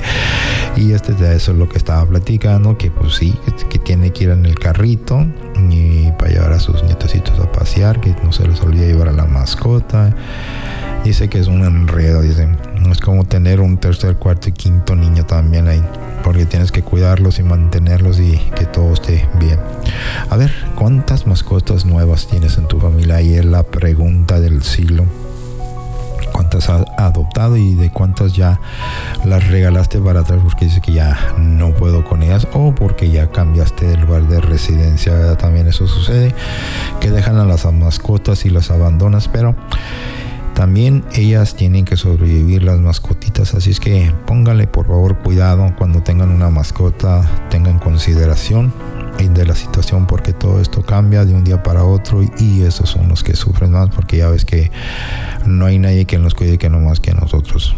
Y este eso es lo que estaba platicando, que pues sí, que tiene que ir en el carrito y llevar a sus nietecitos a pasear, que no se les olvide llevar a la mascota. Dice que es un enredo, dice. Es como tener un tercer, cuarto y quinto niño también ahí porque tienes que cuidarlos y mantenerlos y que todo esté bien. A ver, ¿cuántas mascotas nuevas tienes en tu familia? Ahí es la pregunta del siglo. ¿Cuántas has adoptado y de cuántas ya las regalaste para atrás porque dice que ya no puedo con ellas o porque ya cambiaste de lugar de residencia? También eso sucede, que dejan a las mascotas y las abandonas, pero también ellas tienen que sobrevivir las mascotitas, así es que pónganle por favor cuidado cuando tengan una mascota, tengan consideración de la situación porque todo esto cambia de un día para otro y esos son los que sufren más porque ya ves que no hay nadie que nos cuide que no más que nosotros.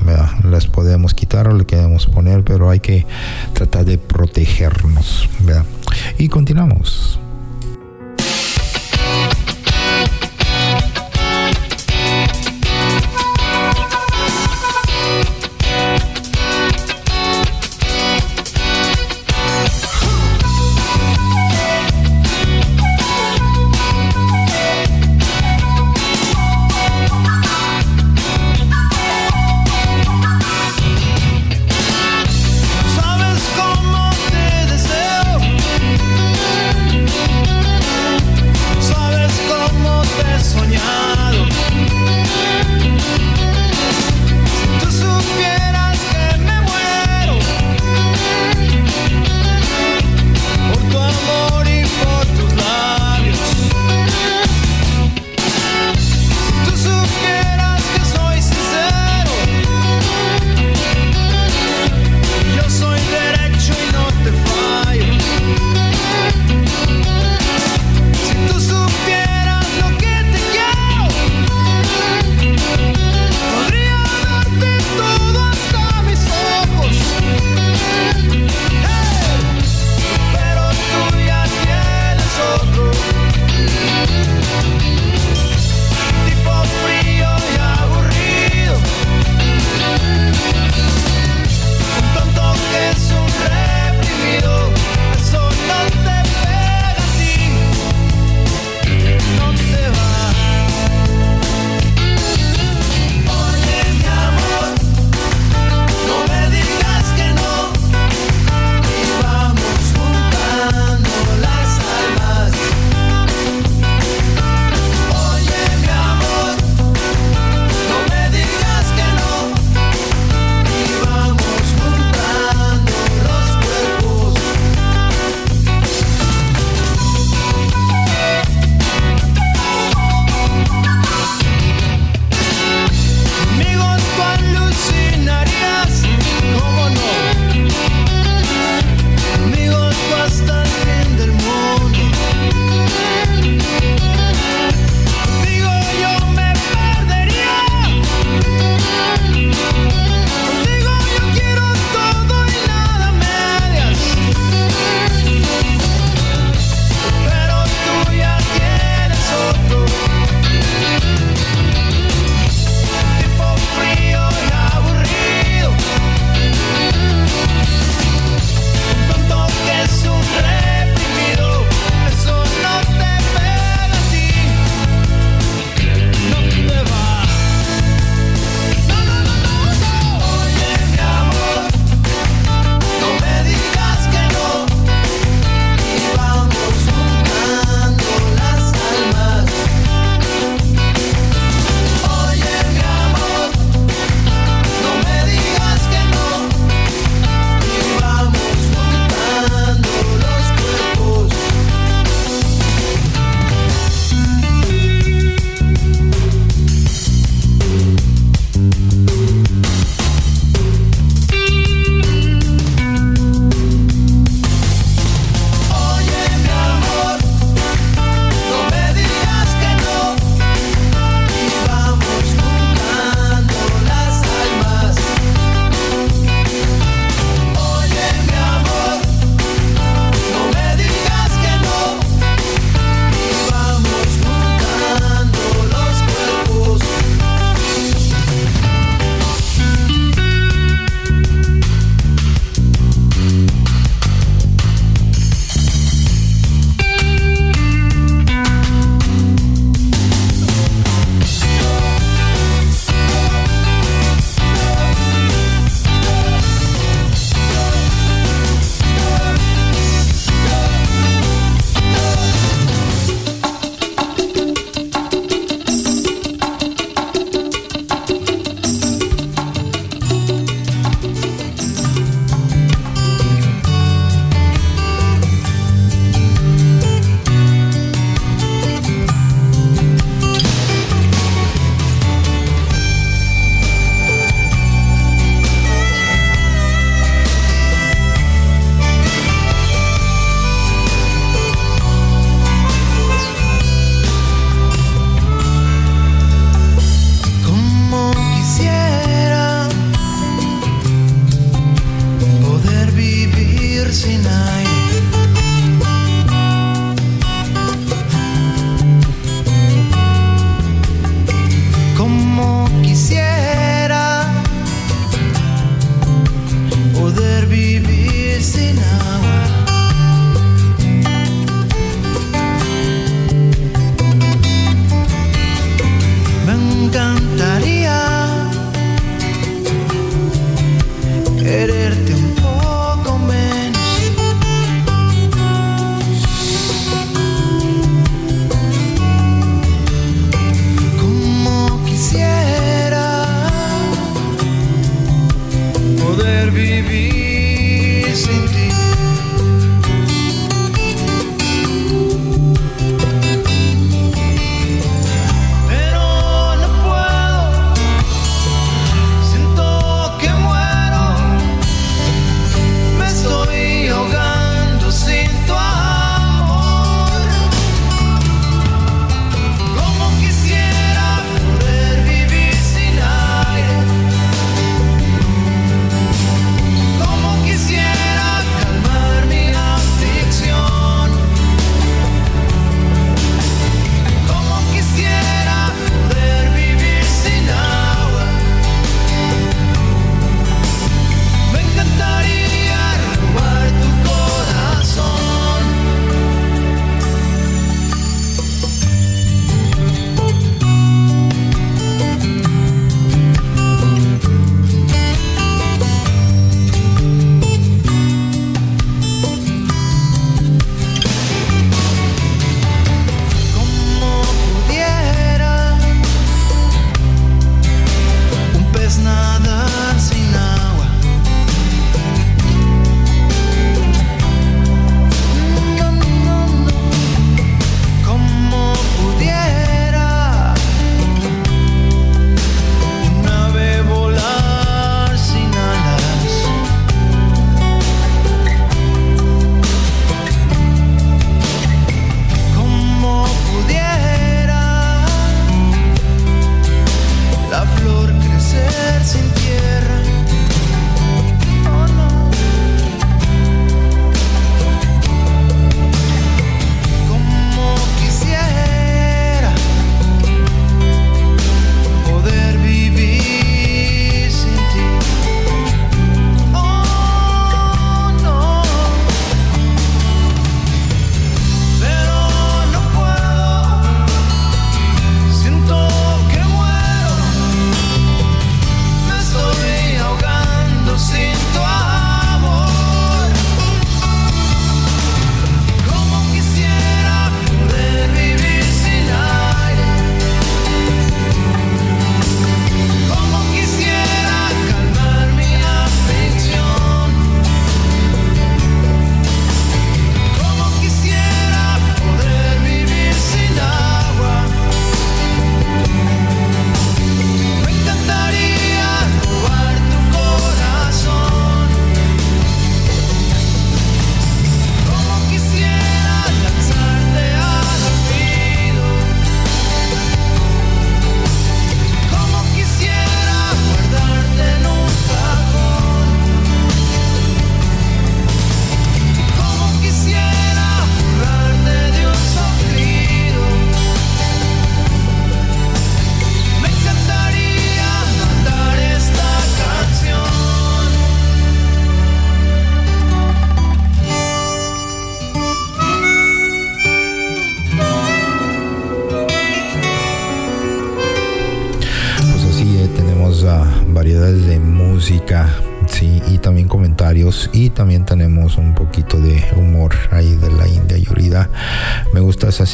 Les podemos quitar o le queremos poner, pero hay que tratar de protegernos. Y continuamos.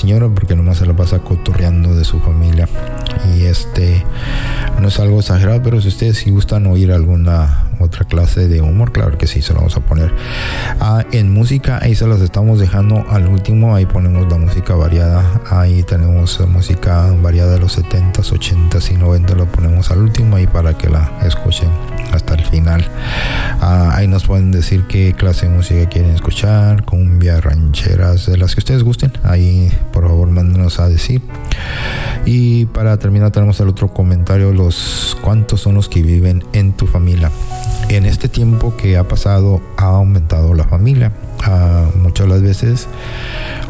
Señora porque nomás se la pasa cotorreando de su familia. Y este no es algo exagerado, pero si ustedes si gustan oír alguna otra clase de humor, claro que sí, se lo vamos a poner. Ah, en música, ahí se las estamos dejando al último, ahí ponemos la música variada, ahí tenemos música variada de los 70s, 80s y 90 lo ponemos al último ahí para que la escuchen hasta el final. Ah, ahí nos pueden decir qué clase de música quieren escuchar, cumbia, rancheras, de las que ustedes gusten, ahí por favor mándenos a decir. Y para terminar tenemos el otro comentario, los cuántos son los que viven en tu familia. En este tiempo que ha pasado ha aumentado la familia. Ah, muchas de las veces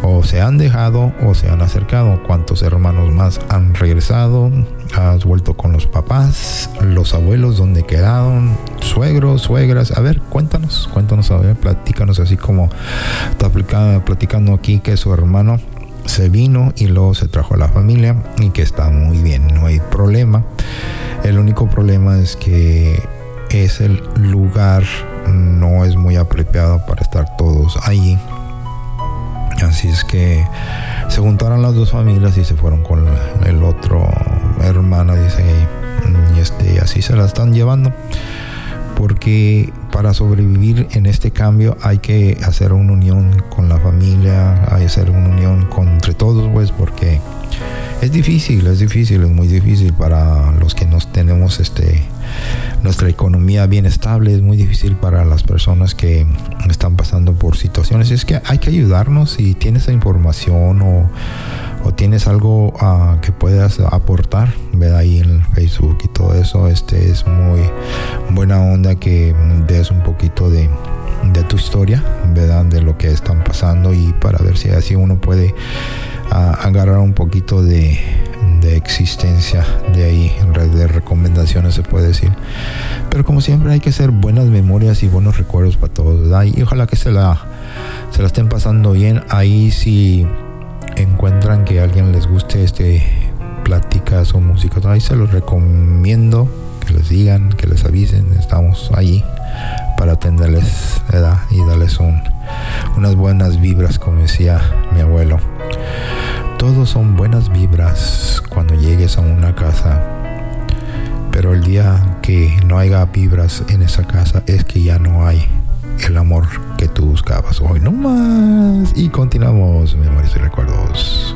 o se han dejado o se han acercado. ¿Cuántos hermanos más han regresado? Has vuelto con los papás, los abuelos, ¿dónde quedaron? Suegros, suegras. A ver, cuéntanos, cuéntanos, a ver, platícanos así como está platicando, aquí que su hermano se vino y luego se trajo a la familia y que está muy bien, no hay problema. El único problema es que es el lugar no es muy apropiado para estar todos ahí. Así es que se juntaron las dos familias y se fueron con el otro hermano, dice, y este, así se la están llevando. porque para sobrevivir en este cambio hay que hacer una unión con la familia, hay que hacer una unión entre todos, pues, porque es difícil, es difícil, es muy difícil para los que nos tenemos este nuestra economía bien estable, es muy difícil para las personas que están pasando por situaciones. Es que hay que ayudarnos si tienes información o, tienes algo ah, que puedas aportar, ve ahí en Facebook y todo eso, este es muy buena onda que des un poquito de, de tu historia, ¿verdad? De lo que están pasando y para ver si así uno puede ah, agarrar un poquito de, de existencia de ahí, red de recomendaciones se puede decir. Pero como siempre hay que hacer buenas memorias y buenos recuerdos para todos, ¿verdad? Y ojalá que se la, se la estén pasando bien. Ahí si encuentran que a alguien les guste este pláticas o música, ahí se los recomiendo que les digan, que les avisen, estamos allí para atenderles y darles un, unas buenas vibras, como decía mi abuelo. Todos son buenas vibras cuando llegues a una casa, pero el día que no haya vibras en esa casa es que ya no hay el amor que tú buscabas. Hoy no más. Y continuamos, memorias y recuerdos.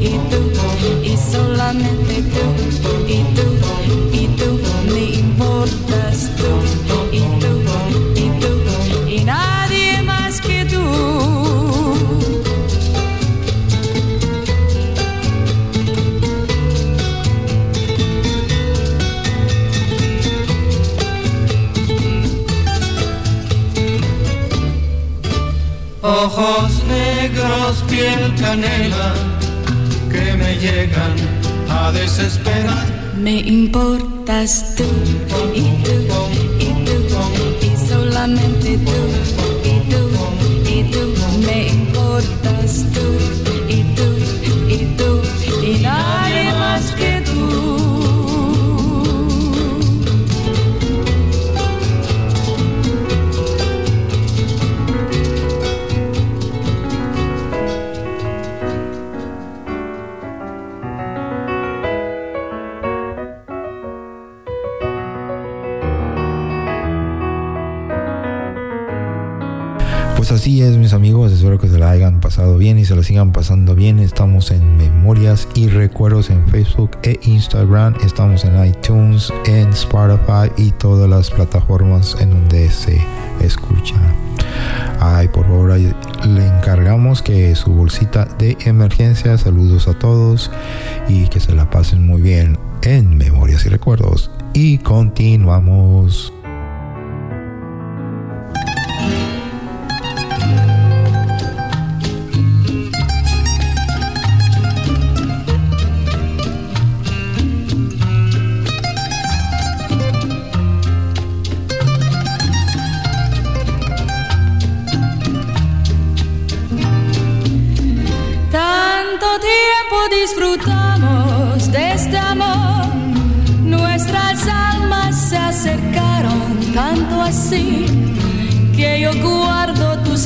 y tú y solamente tú y tú y tú me importas tú y tú y tú y nadie más que tú. Ojos negros, piel canela, llegan a desesperar. Me importas tú y pasando bien. Estamos en Memorias y Recuerdos en Facebook e Instagram. Estamos en iTunes, en Spotify y todas las plataformas en donde se escucha. Ay, por favor, le encargamos que su bolsita de emergencia. Saludos a todos y que se la pasen muy bien en Memorias y Recuerdos. Y continuamos.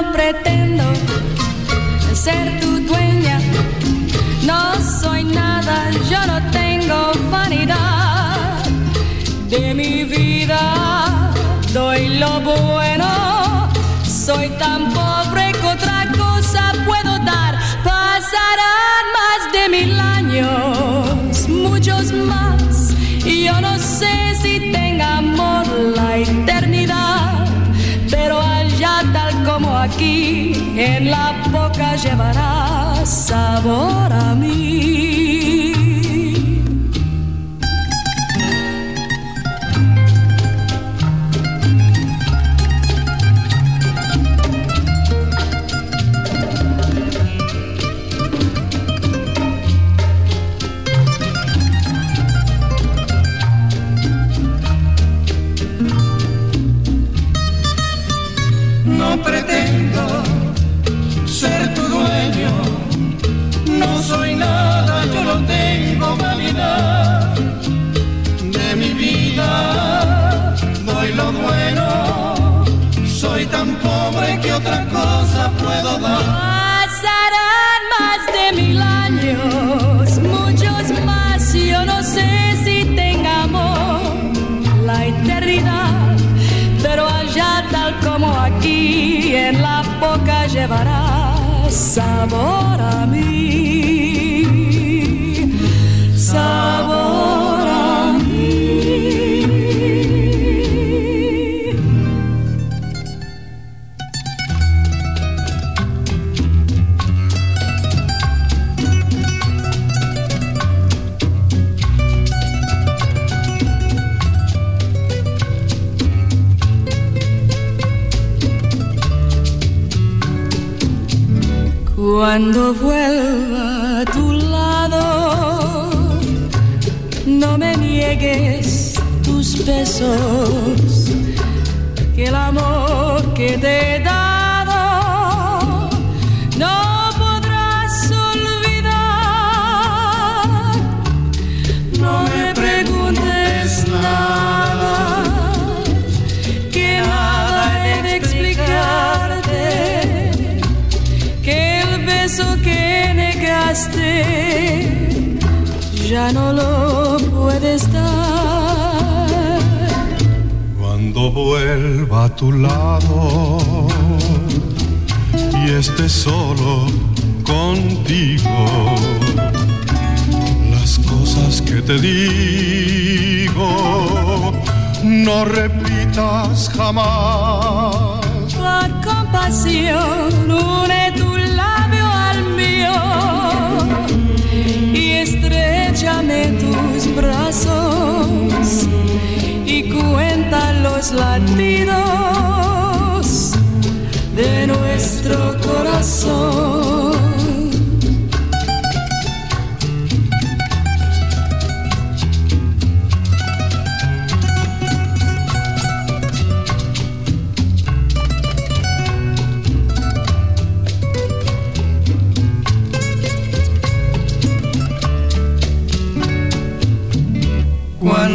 Pretendo ser tu dueña, no soy nada, yo no tengo vanidad. De mi vida doy lo bueno, soy tan pobre que otra cosa puedo dar. Pasarán más de mil años, muchos más, y yo no sé si tenga amor la eternidad pero allá tal como aquí, en la boca llevará sabor a mí.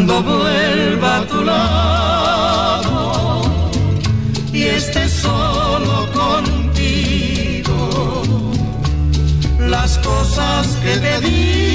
Cuando vuelva a tu lado y esté solo contigo, las cosas que te digo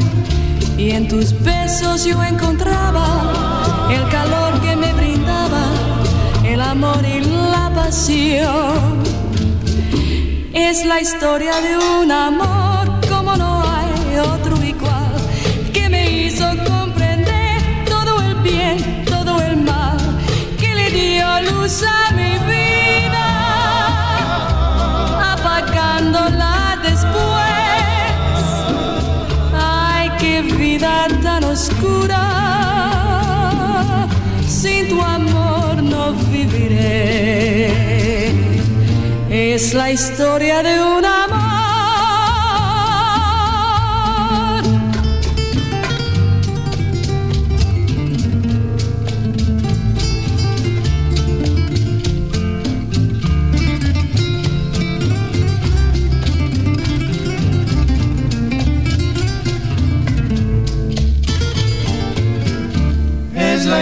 Y en tus besos yo encontraba el calor que me brindaba, el amor y la pasión. Es la historia de un amor como no hay otro igual, que me hizo comprender todo el bien, todo el mal, que le dio luz a tan oscura. Sin tu amor no viviré. Es la historia de un amor.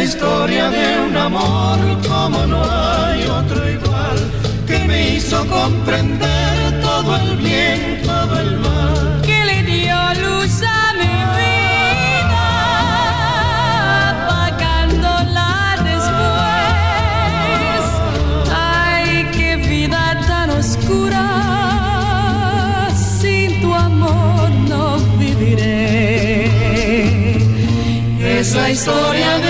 historia de un amor como no hay otro igual, que me hizo comprender todo el bien, todo el mal. Que le dio luz a mi vida, apagándola después. Ay, qué vida tan oscura, sin tu amor no viviré. Es historia de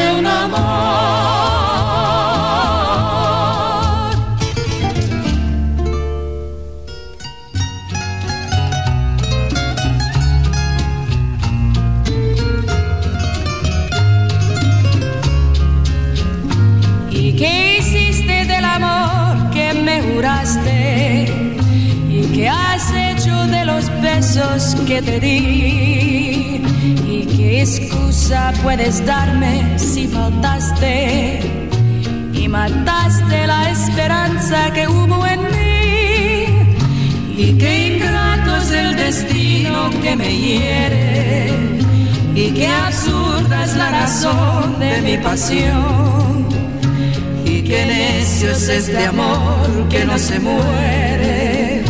este amor que no se muere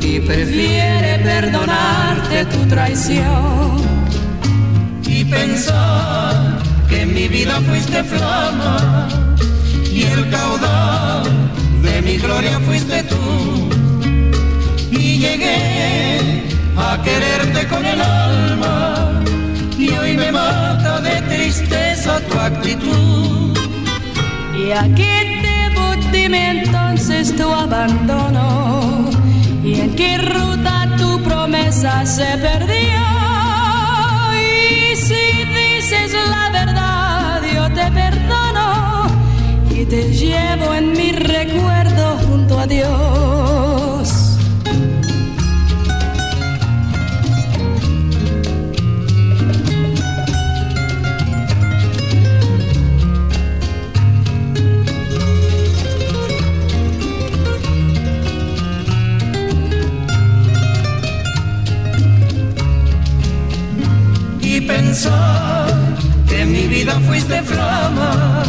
y prefiere perdonarte tu traición. Y pensó que en mi vida fuiste flama y el caudal de mi gloria fuiste tú. Y llegué a quererte con el alma y hoy me mata de tristeza tu actitud. Y aquí dime entonces tu abandono y en qué ruta tu promesa se perdió. Y si dices la verdad, yo te perdono y te llevo en mi recuerdo junto a Dios. fuiste flama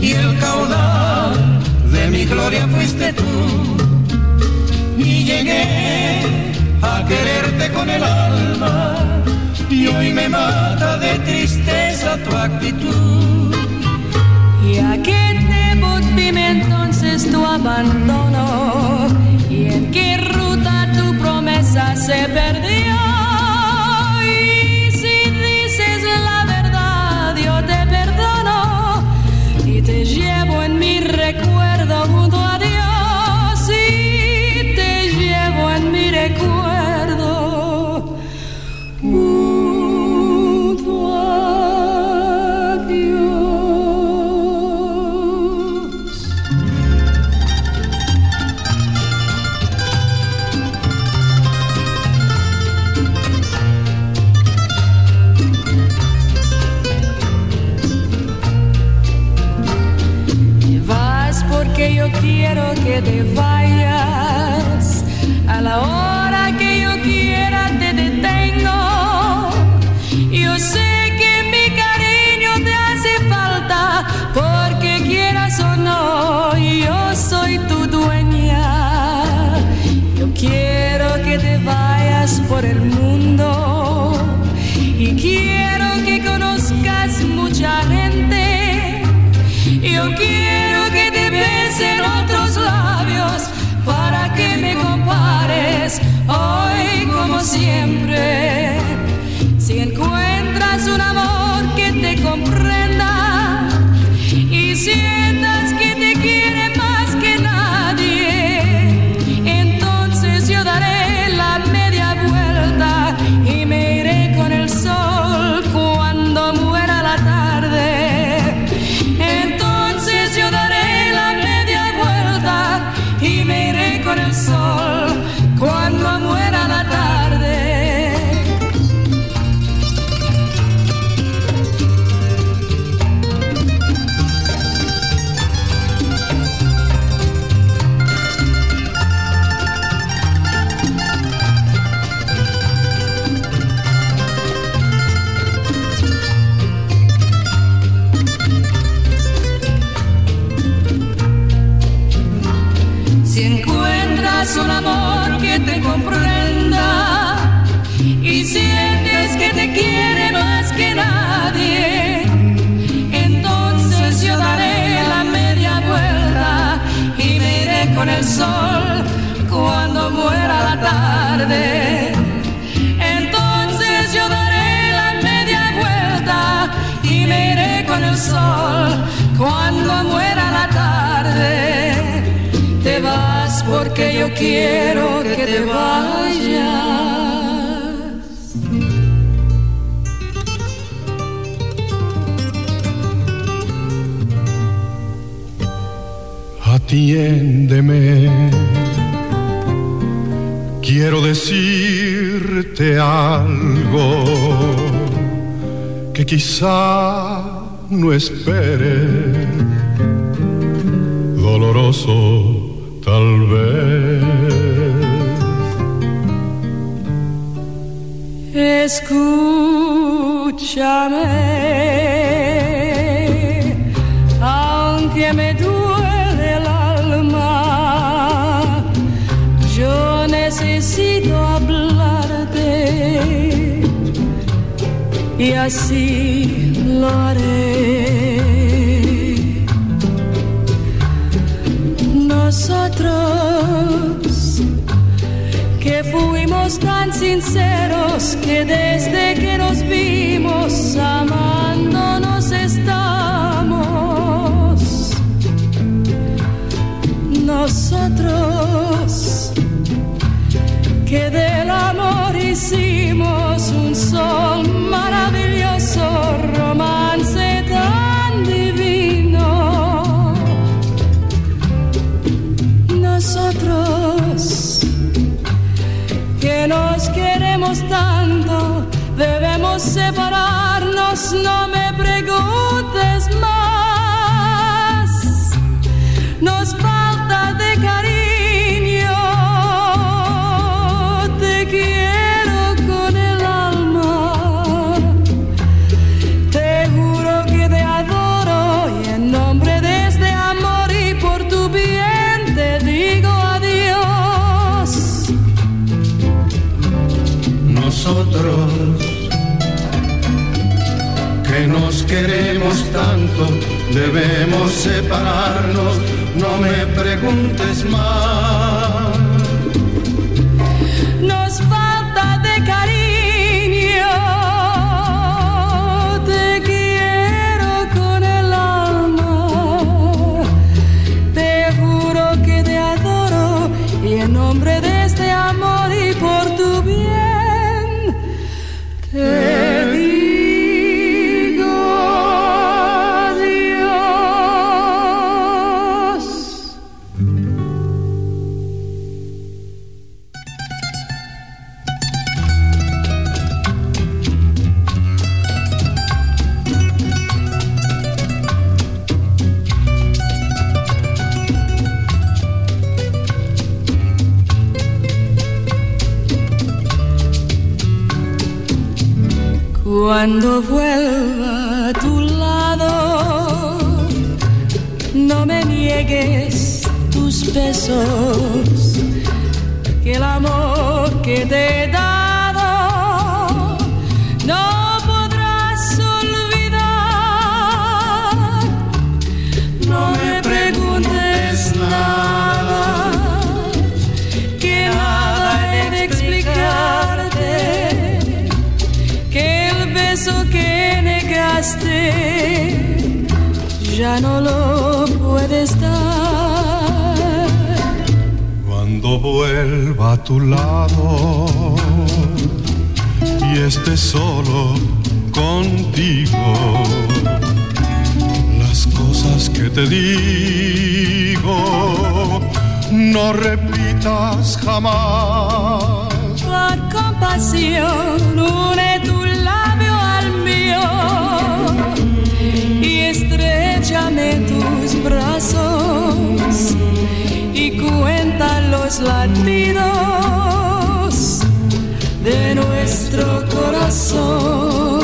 y el caudal de mi gloria fuiste tú. Y llegué a quererte con el alma y hoy me mata de tristeza tu actitud. ¿Y a qué debo dime entonces tu abandono? ¿Y en qué ruta tu promesa se perdió? Decirte algo que quizá no espere, doloroso tal vez. Escúchame, así lo. Nosotros que fuimos tan sinceros que desde que nos vimos amándonos separarnos, debemos separarnos, no me preguntes más. Cuando vuelva a tu lado, no me niegues tus besos, que el amor que te he ya no lo puedes dar. Cuando vuelva a tu lado y esté solo contigo, las cosas que te digo no repitas jamás. Por compasión, une tu en tus brazos y cuenta los latidos de nuestro corazón.